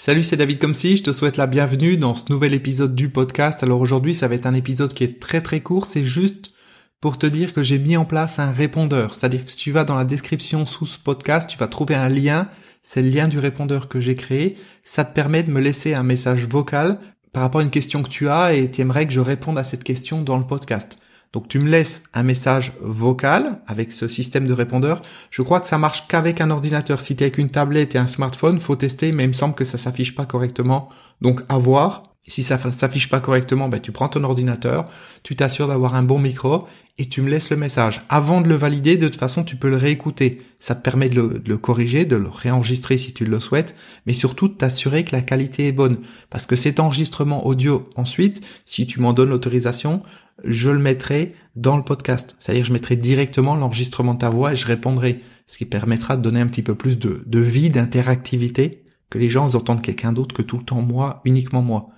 Salut, c'est David Comsi, je te souhaite la bienvenue dans ce nouvel épisode du podcast. Alors aujourd'hui, ça va être un épisode qui est très très court, c'est juste pour te dire que j'ai mis en place un répondeur. C'est-à-dire que si tu vas dans la description sous ce podcast, tu vas trouver un lien, c'est le lien du répondeur que j'ai créé. Ça te permet de me laisser un message vocal par rapport à une question que tu as et tu aimerais que je réponde à cette question dans le podcast. Donc tu me laisses un message vocal avec ce système de répondeur. Je crois que ça marche qu'avec un ordinateur. Si tu avec une tablette et un smartphone, faut tester, mais il me semble que ça s'affiche pas correctement. Donc à voir. Si ça s'affiche pas correctement, ben, tu prends ton ordinateur, tu t'assures d'avoir un bon micro et tu me laisses le message. Avant de le valider, de toute façon, tu peux le réécouter. Ça te permet de le, corriger, de le réenregistrer si tu le souhaites, mais surtout de t'assurer que la qualité est bonne. Parce que cet enregistrement audio, ensuite, si tu m'en donnes l'autorisation, je le mettrai dans le podcast. C'est-à-dire je mettrai directement l'enregistrement de ta voix et je répondrai. Ce qui permettra de donner un petit peu plus de vie, d'interactivité, que les gens entendent quelqu'un d'autre que tout le temps moi, uniquement moi.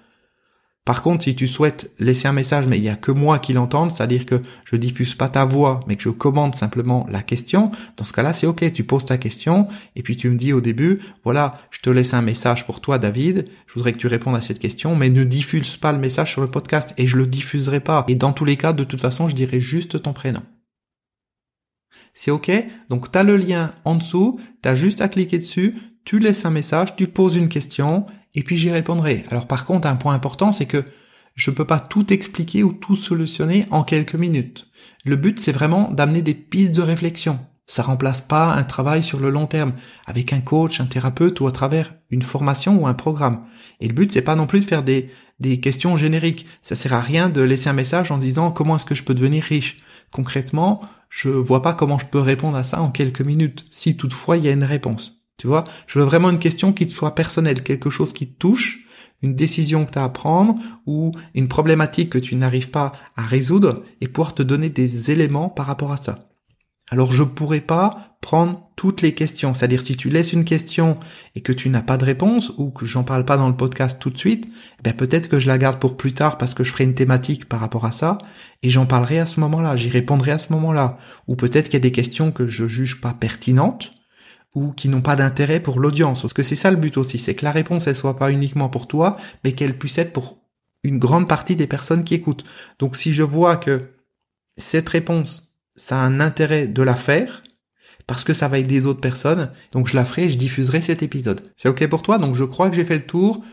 Par contre, si tu souhaites laisser un message, mais il y a que moi qui l'entende, c'est-à-dire que je diffuse pas ta voix, mais que je commande simplement la question, dans ce cas-là, c'est ok, tu poses ta question, et puis tu me dis au début, voilà, je te laisse un message pour toi, David, je voudrais que tu répondes à cette question, mais ne diffuse pas le message sur le podcast, et je le diffuserai pas. Et dans tous les cas, de toute façon, je dirai juste ton prénom. C'est ok? Donc tu as le lien en dessous, tu as juste à cliquer dessus, tu laisses un message, tu poses une question, et puis j'y répondrai. Alors par contre, un point important, c'est que je ne peux pas tout expliquer ou tout solutionner en quelques minutes. Le but, c'est vraiment d'amener des pistes de réflexion. Ça remplace pas un travail sur le long terme avec un coach, un thérapeute ou à travers une formation ou un programme. Et le but, c'est pas non plus de faire des, des questions génériques. Ça sert à rien de laisser un message en disant comment est-ce que je peux devenir riche? Concrètement, je vois pas comment je peux répondre à ça en quelques minutes, si toutefois il y a une réponse. Tu vois, je veux vraiment une question qui te soit personnelle, quelque chose qui te touche, une décision que tu as à prendre ou une problématique que tu n'arrives pas à résoudre et pouvoir te donner des éléments par rapport à ça. Alors je pourrais pas prendre toutes les questions, c'est-à-dire si tu laisses une question et que tu n'as pas de réponse ou que j'en parle pas dans le podcast tout de suite, eh ben peut-être que je la garde pour plus tard parce que je ferai une thématique par rapport à ça et j'en parlerai à ce moment-là, j'y répondrai à ce moment-là. Ou peut-être qu'il y a des questions que je juge pas pertinentes ou qui n'ont pas d'intérêt pour l'audience. Parce que c'est ça le but aussi, c'est que la réponse elle soit pas uniquement pour toi, mais qu'elle puisse être pour une grande partie des personnes qui écoutent. Donc si je vois que cette réponse, ça a un intérêt de la faire, parce que ça va aider d'autres personnes, donc je la ferai et je diffuserai cet épisode. C'est ok pour toi? Donc je crois que j'ai fait le tour.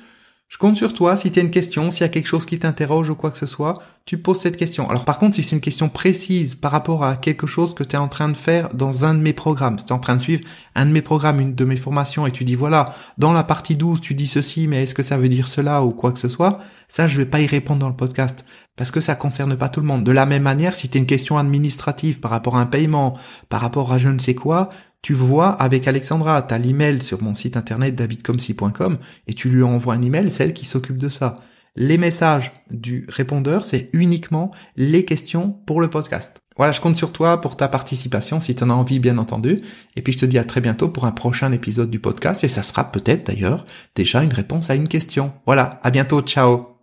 Je compte sur toi, si tu as une question, s'il y a quelque chose qui t'interroge ou quoi que ce soit, tu poses cette question. Alors par contre, si c'est une question précise par rapport à quelque chose que tu es en train de faire dans un de mes programmes, si tu es en train de suivre un de mes programmes, une de mes formations, et tu dis voilà, dans la partie 12, tu dis ceci, mais est-ce que ça veut dire cela ou quoi que ce soit, ça je vais pas y répondre dans le podcast parce que ça concerne pas tout le monde. De la même manière, si tu as une question administrative par rapport à un paiement, par rapport à je ne sais quoi, tu vois avec Alexandra, tu as l'email sur mon site internet davidcomsi.com et tu lui envoies un email, celle qui s'occupe de ça. Les messages du répondeur, c'est uniquement les questions pour le podcast. Voilà, je compte sur toi pour ta participation si tu en as envie, bien entendu. Et puis je te dis à très bientôt pour un prochain épisode du podcast et ça sera peut-être d'ailleurs déjà une réponse à une question. Voilà, à bientôt, ciao